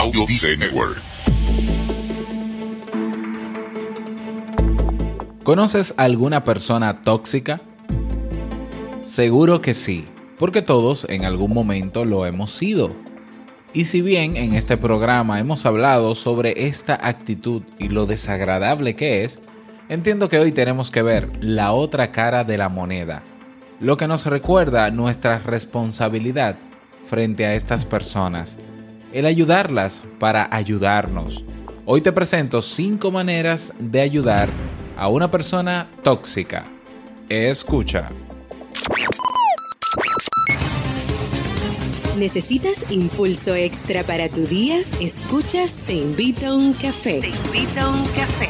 Audio Network. ¿Conoces alguna persona tóxica? Seguro que sí, porque todos en algún momento lo hemos sido. Y si bien en este programa hemos hablado sobre esta actitud y lo desagradable que es, entiendo que hoy tenemos que ver la otra cara de la moneda, lo que nos recuerda nuestra responsabilidad frente a estas personas, el ayudarlas para ayudarnos. Hoy te presento 5 maneras de ayudar a una persona tóxica. Escucha. ¿Necesitas impulso extra para tu día? Escuchas Te invito a un café. Te invito a un café.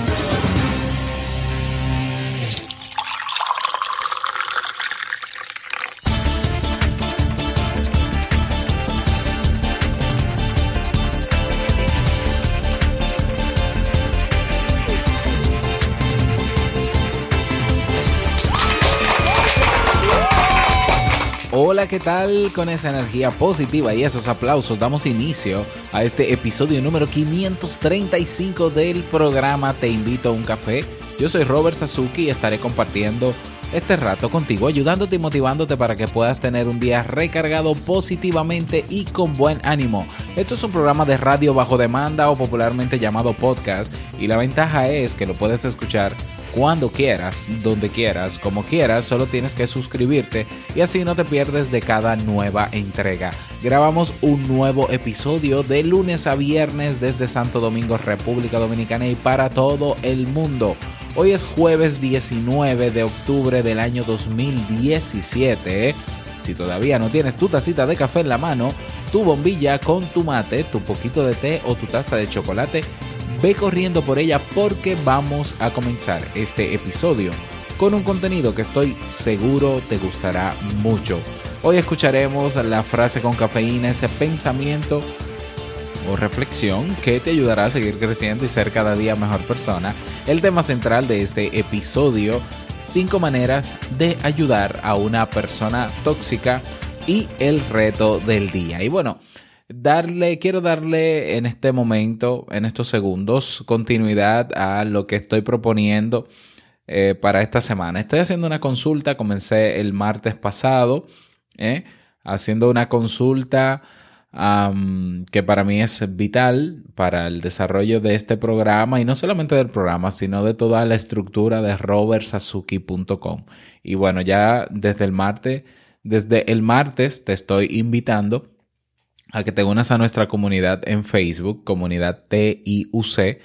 Hola, ¿qué tal? Con esa energía positiva y esos aplausos damos inicio a este episodio número 535 del programa Te invito a un café. Yo soy Robert Sasuki y estaré compartiendo este rato contigo, ayudándote y motivándote para que puedas tener un día recargado positivamente y con buen ánimo. Esto es un programa de radio bajo demanda o popularmente llamado podcast y la ventaja es que lo puedes escuchar cuando quieras, donde quieras, como quieras, solo tienes que suscribirte y así no te pierdes de cada nueva entrega. Grabamos un nuevo episodio de lunes a viernes desde Santo Domingo, República Dominicana y para todo el mundo. Hoy es jueves 19 de octubre del año 2017. Si todavía no tienes tu tacita de café en la mano, tu bombilla con tu mate, tu poquito de té o tu taza de chocolate, ve corriendo por ella porque vamos a comenzar este episodio con un contenido que estoy seguro te gustará mucho. Hoy escucharemos la frase con cafeína, ese pensamiento o reflexión que te ayudará a seguir creciendo y ser cada día mejor persona. El tema central de este episodio, 5 maneras de ayudar a una persona tóxica y el reto del día. Y bueno, darle, quiero darle en este momento, en estos segundos, continuidad a lo que estoy proponiendo eh, para esta semana. Estoy haciendo una consulta, comencé el martes pasado, eh, haciendo una consulta que para mí es vital para el desarrollo de este programa y no solamente del programa, sino de toda la estructura de robertsazuki.com. Y bueno, ya desde el martes, desde el martes te estoy invitando a que te unas a nuestra comunidad en Facebook, comunidad TIUC,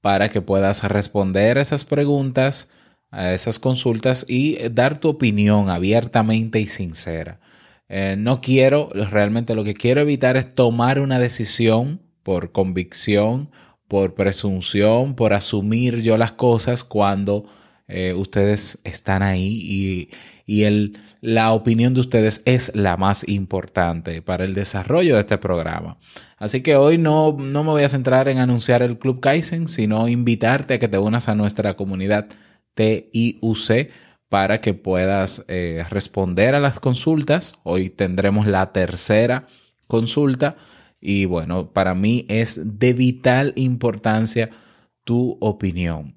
para que puedas responder esas preguntas, a esas consultas y dar tu opinión abiertamente y sincera. Eh, no quiero, realmente lo que quiero evitar es tomar una decisión por convicción, por presunción, por asumir yo las cosas cuando eh, ustedes están ahí y, y el, la opinión de ustedes es la más importante para el desarrollo de este programa. Así que hoy no, no me voy a centrar en anunciar el Club Kaizen, sino invitarte a que te unas a nuestra comunidad TIUC para que puedas eh, responder a las consultas. Hoy tendremos la tercera consulta y bueno, para mí es de vital importancia tu opinión.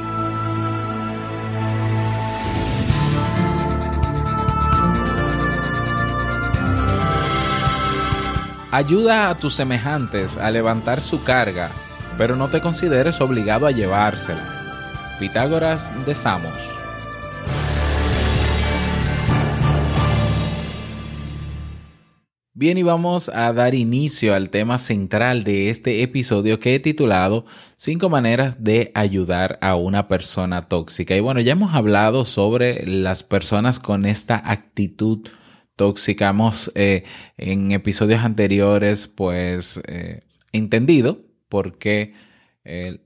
Ayuda a tus semejantes a levantar su carga, pero no te consideres obligado a llevársela. Pitágoras de Samos. Bien, y vamos a dar inicio al tema central de este episodio que he titulado Cinco maneras de ayudar a una persona tóxica. Y bueno, ya hemos hablado sobre las personas con esta actitud tóxica. Hemos eh, en episodios anteriores pues eh, entendido por qué eh,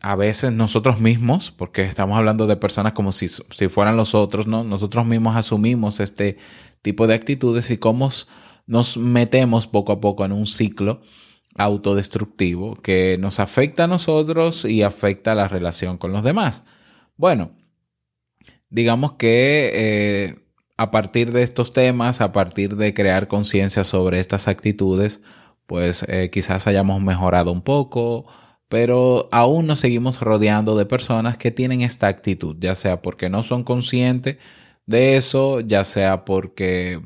a veces nosotros mismos, porque estamos hablando de personas como si, si fueran los otros, ¿no? Nosotros mismos asumimos este tipo de actitudes y cómo nos metemos poco a poco en un ciclo autodestructivo que nos afecta a nosotros y afecta la relación con los demás. Bueno, digamos que eh, a partir de estos temas, a partir de crear conciencia sobre estas actitudes, pues eh, quizás hayamos mejorado un poco, pero aún nos seguimos rodeando de personas que tienen esta actitud, ya sea porque no son conscientes de eso, ya sea porque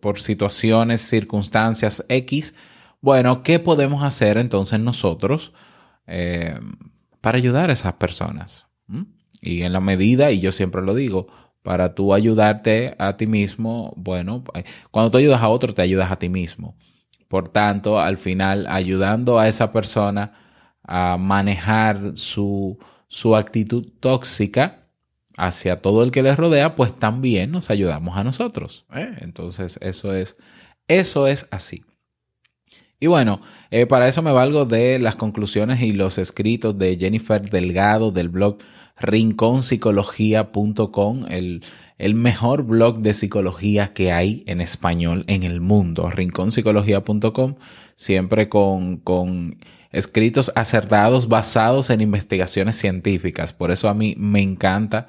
por, situaciones, circunstancias X. Bueno, ¿qué podemos hacer entonces nosotros eh, para ayudar a esas personas? ¿Mm? Y en la medida, y yo siempre lo digo, para tú ayudarte a ti mismo, bueno, eh, cuando tú ayudas a otro, te ayudas a ti mismo. Por tanto, al final, ayudando a esa persona a manejar su, su actitud tóxica, hacia todo el que les rodea, pues también nos ayudamos a nosotros. ¿eh? Entonces, eso es, eso es así. Y bueno, eh, para eso me valgo de las conclusiones y los escritos de Jennifer Delgado del blog rinconpsicología.com, el, el mejor blog de psicología que hay en español en el mundo, rinconpsicología.com, siempre con, con escritos acertados basados en investigaciones científicas. Por eso a mí me encanta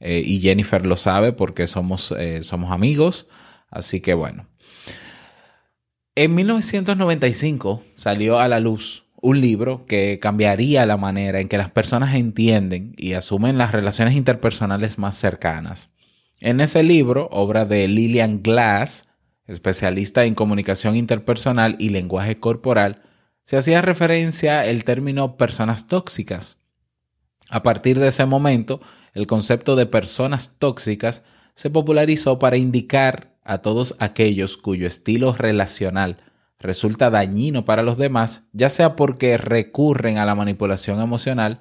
eh, y Jennifer lo sabe porque somos, eh, somos amigos. Así que bueno. En 1995 salió a la luz un libro que cambiaría la manera en que las personas entienden y asumen las relaciones interpersonales más cercanas. En ese libro, obra de Lillian Glass, especialista en comunicación interpersonal y lenguaje corporal, se hacía referencia el término personas tóxicas. A partir de ese momento, el concepto de personas tóxicas se popularizó para indicar a todos aquellos cuyo estilo relacional resulta dañino para los demás, ya sea porque recurren a la manipulación emocional,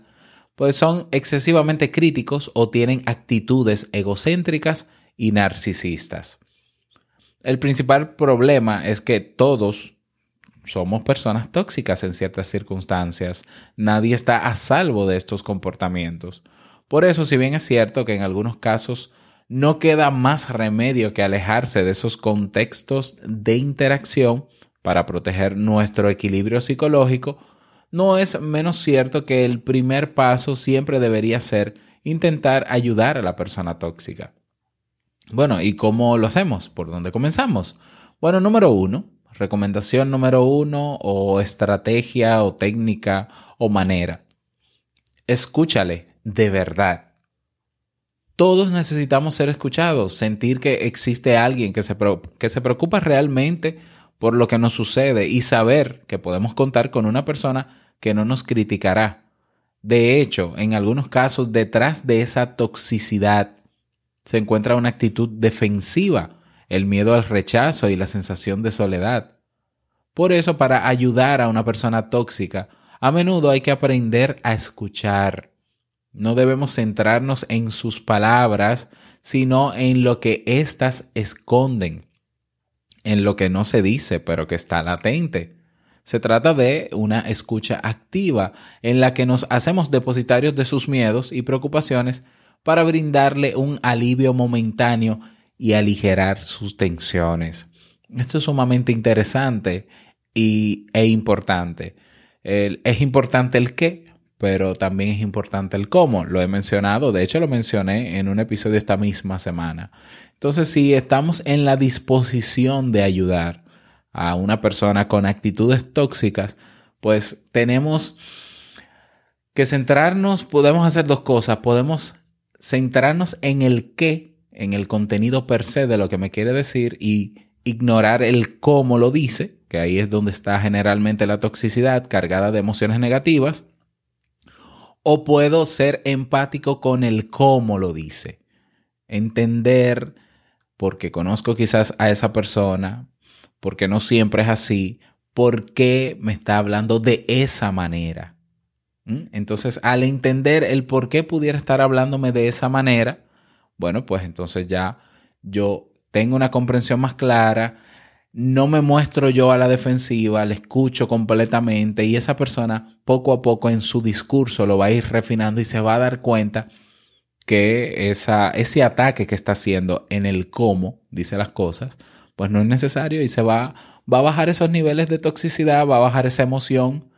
pues son excesivamente críticos o tienen actitudes egocéntricas y narcisistas. El principal problema es que todos somos personas tóxicas en ciertas circunstancias. Nadie está a salvo de estos comportamientos. Por eso, si bien es cierto que en algunos casos no queda más remedio que alejarse de esos contextos de interacción para proteger nuestro equilibrio psicológico, no es menos cierto que el primer paso siempre debería ser intentar ayudar a la persona tóxica. Bueno, ¿y cómo lo hacemos? ¿Por dónde comenzamos? Bueno, número uno, recomendación número uno o estrategia o técnica o manera. Escúchale de verdad. Todos necesitamos ser escuchados, sentir que existe alguien que se, que se preocupa realmente por lo que nos sucede y saber que podemos contar con una persona que no nos criticará. De hecho, en algunos casos, detrás de esa toxicidad se encuentra una actitud defensiva el miedo al rechazo y la sensación de soledad. Por eso, para ayudar a una persona tóxica, a menudo hay que aprender a escuchar. No debemos centrarnos en sus palabras, sino en lo que éstas esconden, en lo que no se dice, pero que está latente. Se trata de una escucha activa en la que nos hacemos depositarios de sus miedos y preocupaciones para brindarle un alivio momentáneo y aligerar sus tensiones. Esto es sumamente interesante y, e importante. es importante el qué, pero también es importante el cómo. Lo he mencionado, de hecho lo mencioné en un episodio esta misma semana. Entonces, si estamos en la disposición de ayudar a una persona con actitudes tóxicas, pues tenemos que centrarnos, podemos hacer dos cosas, podemos centrarnos en el qué en el contenido per se de lo que me quiere decir y ignorar el cómo lo dice, que ahí es donde está generalmente la toxicidad cargada de emociones negativas, o puedo ser empático con el cómo lo dice, entender porque conozco quizás a esa persona, porque no siempre es así, ¿por qué me está hablando de esa manera? ¿Mm? Entonces, al entender el por qué pudiera estar hablándome de esa manera, bueno, pues entonces ya yo tengo una comprensión más clara, no me muestro yo a la defensiva, le escucho completamente y esa persona poco a poco en su discurso lo va a ir refinando y se va a dar cuenta que esa, ese ataque que está haciendo en el cómo dice las cosas, pues no es necesario y se va, va a bajar esos niveles de toxicidad, va a bajar esa emoción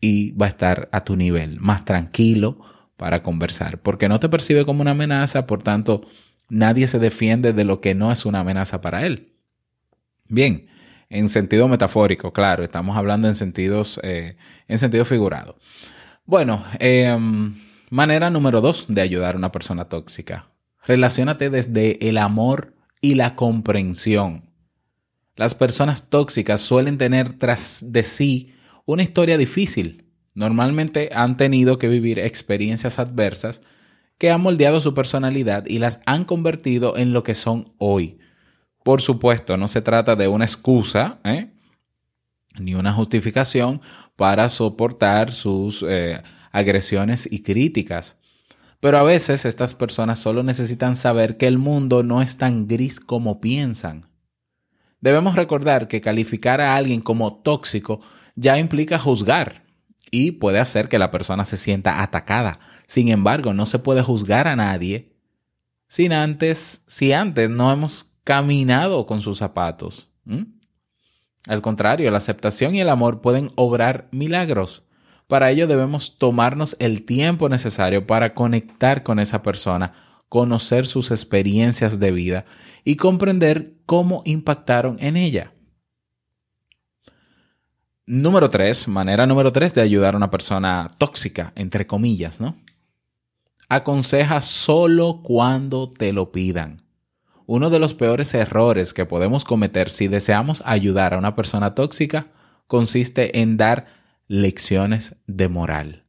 y va a estar a tu nivel, más tranquilo para conversar, porque no te percibe como una amenaza, por tanto, nadie se defiende de lo que no es una amenaza para él. Bien, en sentido metafórico, claro, estamos hablando en sentidos, eh, en sentido figurado. Bueno, em, manera número dos de ayudar a una persona tóxica. Relaciónate desde el amor y la comprensión. Las personas tóxicas suelen tener tras de sí una historia difícil. Normalmente han tenido que vivir experiencias adversas que han moldeado su personalidad y las han convertido en lo que son hoy. Por supuesto, no se trata de una excusa ¿eh? ni una justificación para soportar sus eh, agresiones y críticas. Pero a veces estas personas solo necesitan saber que el mundo no es tan gris como piensan. Debemos recordar que calificar a alguien como tóxico ya implica juzgar y puede hacer que la persona se sienta atacada. Sin embargo, no se puede juzgar a nadie sin antes, si antes no hemos caminado con sus zapatos. Al contrario, la aceptación y el amor pueden obrar milagros. Para ello debemos tomarnos el tiempo necesario para conectar con esa persona, conocer sus experiencias de vida y comprender cómo impactaron en ella. Número tres, manera número tres de ayudar a una persona tóxica, entre comillas, ¿no? Aconseja solo cuando te lo pidan. Uno de los peores errores que podemos cometer si deseamos ayudar a una persona tóxica consiste en dar lecciones de moral.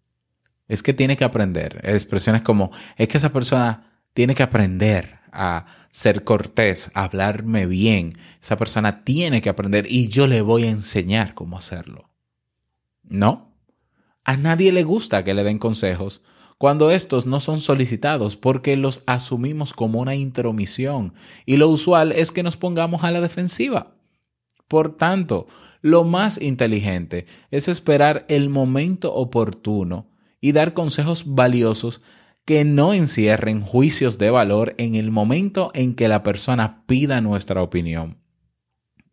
Es que tiene que aprender. Expresiones como, es que esa persona tiene que aprender a ser cortés, a hablarme bien. Esa persona tiene que aprender y yo le voy a enseñar cómo hacerlo. No. A nadie le gusta que le den consejos cuando estos no son solicitados porque los asumimos como una intromisión y lo usual es que nos pongamos a la defensiva. Por tanto, lo más inteligente es esperar el momento oportuno y dar consejos valiosos que no encierren juicios de valor en el momento en que la persona pida nuestra opinión.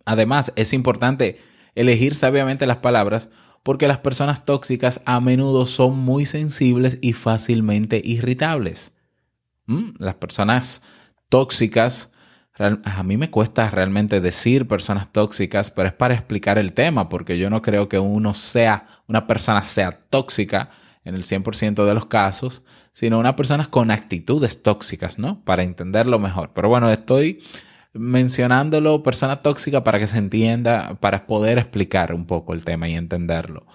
Además, es importante elegir sabiamente las palabras porque las personas tóxicas a menudo son muy sensibles y fácilmente irritables. Mm, las personas tóxicas, a mí me cuesta realmente decir personas tóxicas, pero es para explicar el tema, porque yo no creo que uno sea, una persona sea tóxica en el 100% de los casos, sino una persona con actitudes tóxicas, ¿no? Para entenderlo mejor. Pero bueno, estoy mencionándolo persona tóxica para que se entienda, para poder explicar un poco el tema y entenderlo.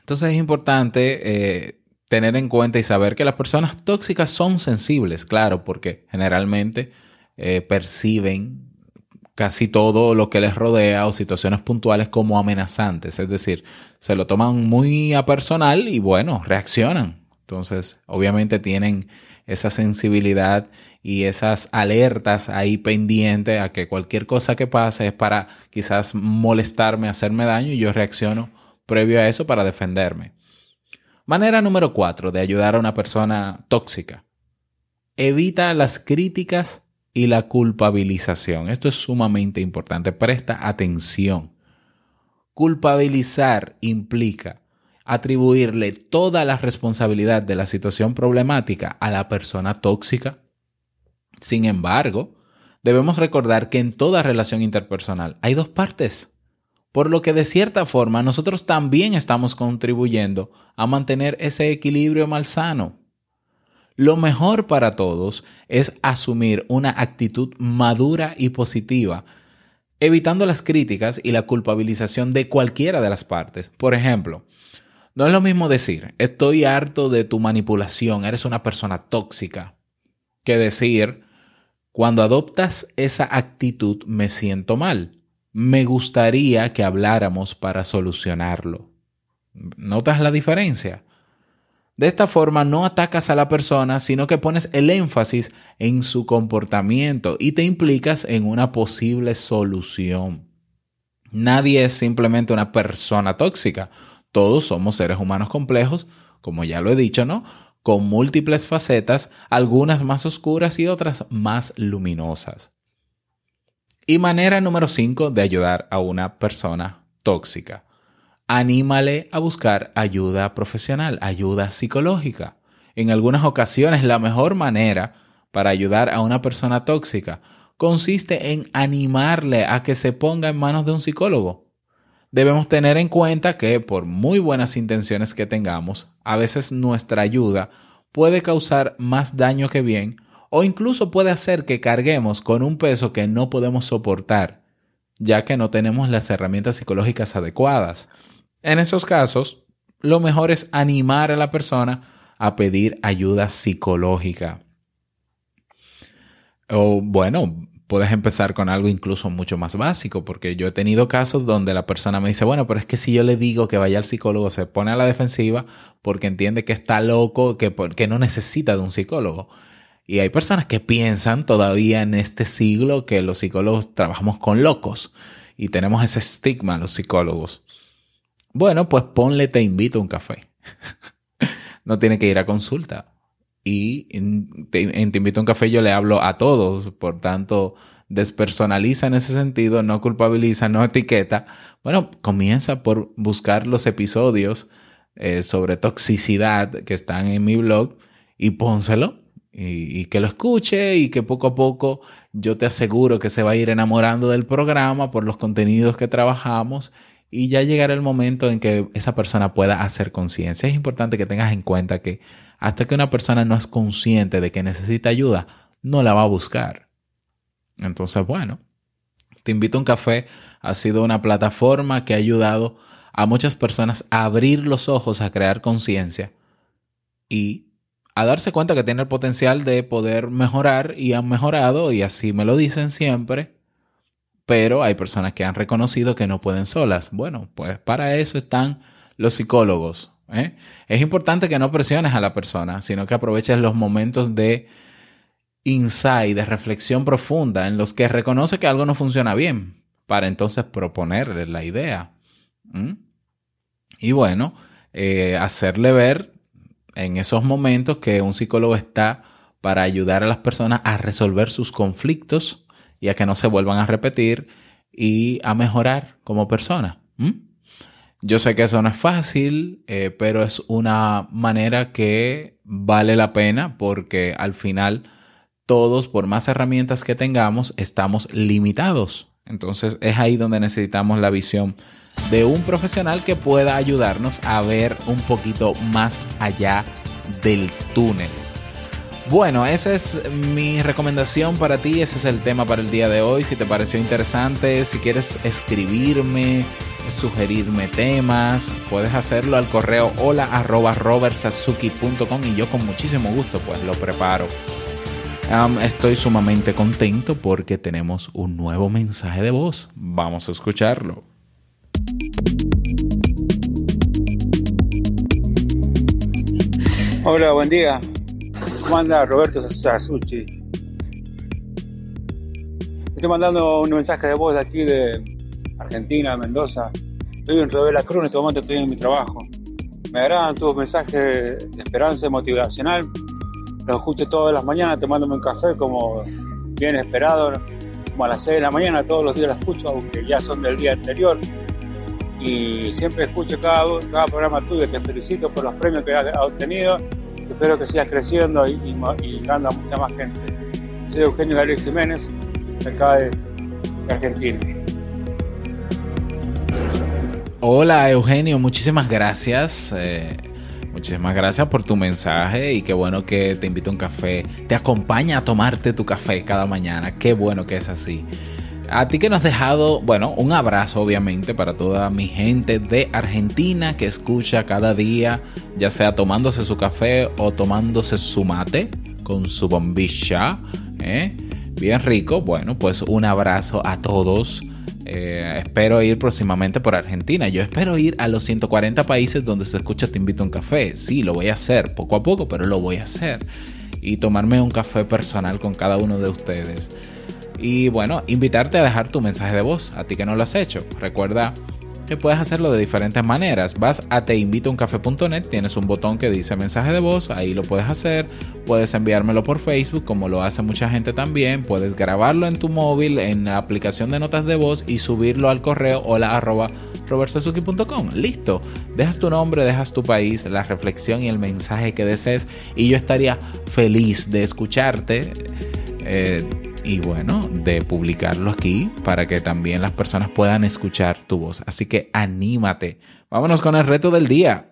entonces es importante eh, tener en cuenta y saber que las personas tóxicas son sensibles, claro, porque generalmente eh, perciben casi todo lo que les rodea o situaciones puntuales como amenazantes, es decir, se lo toman muy a personal y bueno, reaccionan. Entonces, obviamente tienen esa sensibilidad y esas alertas ahí pendientes a que cualquier cosa que pase es para quizás molestarme, hacerme daño y yo reacciono previo a eso para defenderme. Manera número cuatro de ayudar a una persona tóxica. Evita las críticas y la culpabilización. Esto es sumamente importante. Presta atención. Culpabilizar implica atribuirle toda la responsabilidad de la situación problemática a la persona tóxica sin embargo, debemos recordar que en toda relación interpersonal hay dos partes, por lo que de cierta forma nosotros también estamos contribuyendo a mantener ese equilibrio malsano. Lo mejor para todos es asumir una actitud madura y positiva, evitando las críticas y la culpabilización de cualquiera de las partes. Por ejemplo, no es lo mismo decir, estoy harto de tu manipulación, eres una persona tóxica, que decir, Cuando adoptas esa actitud me siento mal. Me gustaría que habláramos para solucionarlo. ¿Notas la diferencia? De esta forma no atacas a la persona, sino que pones el énfasis en su comportamiento y te implicas en una posible solución. Nadie es simplemente una persona tóxica. Todos somos seres humanos complejos, como ya lo he dicho, ¿no? Con múltiples facetas, algunas más oscuras y otras más luminosas. Y manera número 5 de ayudar a una persona tóxica anímale a buscar ayuda profesional, ayuda psicológica. En algunas ocasiones la mejor manera para ayudar a una persona tóxica consiste en animarle a que se ponga en manos de un psicólogo. Debemos tener en cuenta que por muy buenas intenciones que tengamos, a veces nuestra ayuda puede causar más daño que bien o incluso puede hacer que carguemos con un peso que no podemos soportar, ya que no tenemos las herramientas psicológicas adecuadas. En esos casos, lo mejor es animar a la persona a pedir ayuda psicológica. O bueno, puedes empezar con algo incluso mucho más básico, porque yo he tenido casos donde la persona me dice, bueno, pero es que si yo le digo que vaya al psicólogo, se pone a la defensiva porque entiende que está loco, que, que no necesita de un psicólogo. Y hay personas que piensan todavía en este siglo que los psicólogos trabajamos con locos y tenemos ese estigma los psicólogos. Bueno, pues ponle te invito a un café. no tiene que ir a consulta. Y en te, invito a un café yo le hablo a todos, por tanto, despersonaliza en ese sentido, no culpabiliza, no etiqueta. Bueno, comienza por buscar los episodios eh, sobre toxicidad que están en mi blog y pónselo y, y, que lo escuche y que poco a poco yo te aseguro que se va a ir enamorando del programa por los contenidos que trabajamos y ya llegará el momento en que esa persona pueda hacer conciencia. Es importante que tengas en cuenta que hasta que una persona no es consciente de que necesita ayuda, no la va a buscar. Entonces, bueno, te invito a un café. Ha sido una plataforma que ha ayudado a muchas personas a abrir los ojos, a crear conciencia y a darse cuenta que tiene el potencial de poder mejorar y han mejorado y así me lo dicen siempre pero hay personas que han reconocido que no pueden solas. Bueno, pues para eso están los psicólogos. ¿Eh? Es importante que no presiones a la persona, sino que aproveches los momentos de insight, de reflexión profunda, en los que reconoce que algo no funciona bien, para entonces proponerle la idea. Y bueno, eh, hacerle ver en esos momentos que un psicólogo está para ayudar a las personas a resolver sus conflictos y a que no se vuelvan a repetir y a mejorar como persona. Yo sé que eso no es fácil, eh, pero es una manera que vale la pena porque al final todos, por más herramientas que tengamos, estamos limitados. Entonces es ahí donde necesitamos la visión de un profesional que pueda ayudarnos a ver un poquito más allá del túnel. Bueno, esa es mi recomendación para ti, ese es el tema para el día de hoy. Si te pareció interesante, si quieres escribirme, sugerirme temas, puedes hacerlo al correo hola arroba y yo con muchísimo gusto pues lo preparo. estoy sumamente contento porque tenemos un nuevo mensaje de voz. Vamos a escucharlo. Hola, buen día. ¿Cómo anda Roberto Sasuchi? Estoy mandando un mensaje de voz de aquí de Argentina, Mendoza. Estoy en Revela Cruz, en este momento estoy en mi trabajo. Me agradan tus mensajes de esperanza y motivacional. Los escucho todas las mañanas tomándome un café como bien esperado, como a las 6 de la mañana, todos los días los escucho, aunque ya son del día anterior. Y siempre escucho cada, programa tuyo, te felicito por los premios que has obtenido espero que sigas creciendo y, y, a mucha más gente. Soy Eugenio Gabriel Jiménez, de acá de, Argentina. Hola Eugenio, muchísimas gracias. Eh, muchísimas gracias por tu mensaje y qué bueno que te invito a un café. Te acompaña a tomarte tu café cada mañana. Qué bueno que es así. A ti que nos has dejado, bueno, un abrazo obviamente para toda mi gente de Argentina que escucha cada día, ya sea tomándose su café o tomándose su mate con su bombilla. ¿eh? bien rico. Bueno, pues un abrazo a todos. Eh, espero ir próximamente por Argentina. Yo espero ir a los 140 países donde se escucha Te invito a un café. Sí, lo voy a hacer poco a poco, pero lo voy a hacer. Y tomarme un café personal con cada uno de ustedes. Y bueno, invitarte a dejar tu mensaje de voz, a ti que no lo has hecho. Recuerda que puedes hacerlo de diferentes maneras. Vas a teinvitouncafe.net, tienes un botón que dice mensaje de voz, ahí lo puedes hacer. Puedes enviármelo por Facebook, como lo hace mucha gente también. Puedes grabarlo en tu móvil, en la aplicación de notas de voz y subirlo al correo hola arroba. Listo. Dejas tu nombre, dejas tu país, la reflexión y el mensaje que desees y yo estaría feliz de escucharte. Eh, y bueno, de publicarlo aquí para que también las personas puedan escuchar tu voz. Así que anímate. Vámonos con el reto del día.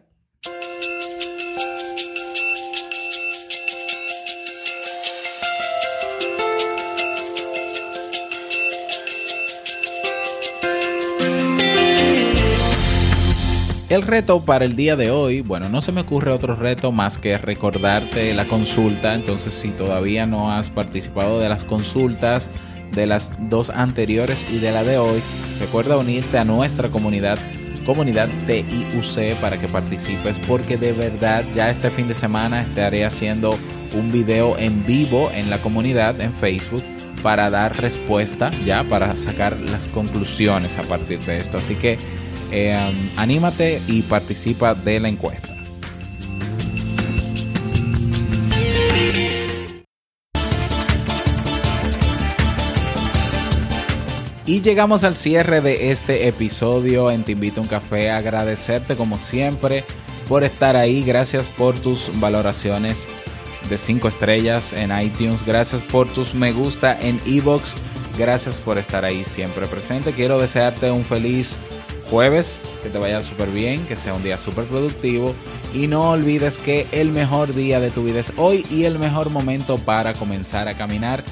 El reto para el día de hoy, bueno, no se me ocurre otro reto más que recordarte la consulta, entonces si todavía no has participado de las consultas de las dos anteriores y de la de hoy, recuerda unirte a nuestra comunidad comunidad TIUC para que participes porque de verdad ya este fin de semana estaré haciendo un video en vivo en la comunidad en Facebook para dar respuesta ya para sacar las conclusiones a partir de esto. Así que eh, anímate y participa de la encuesta. Y llegamos al cierre de este episodio en Te Invito a un Café. Agradecerte como siempre por estar ahí. Gracias por tus valoraciones de 5 estrellas en iTunes. Gracias por tus me gusta en Evox. Gracias por estar ahí siempre presente. Quiero desearte un feliz jueves, que te vaya súper bien, que sea un día súper productivo y no olvides que el mejor día de tu vida es hoy y el mejor momento para comenzar a caminar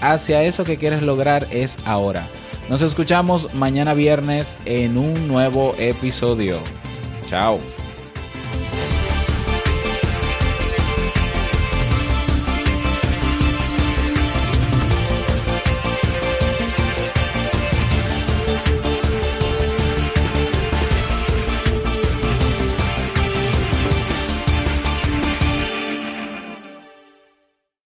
hacia eso que quieres lograr es ahora. Nos escuchamos mañana viernes en un nuevo episodio. Chao.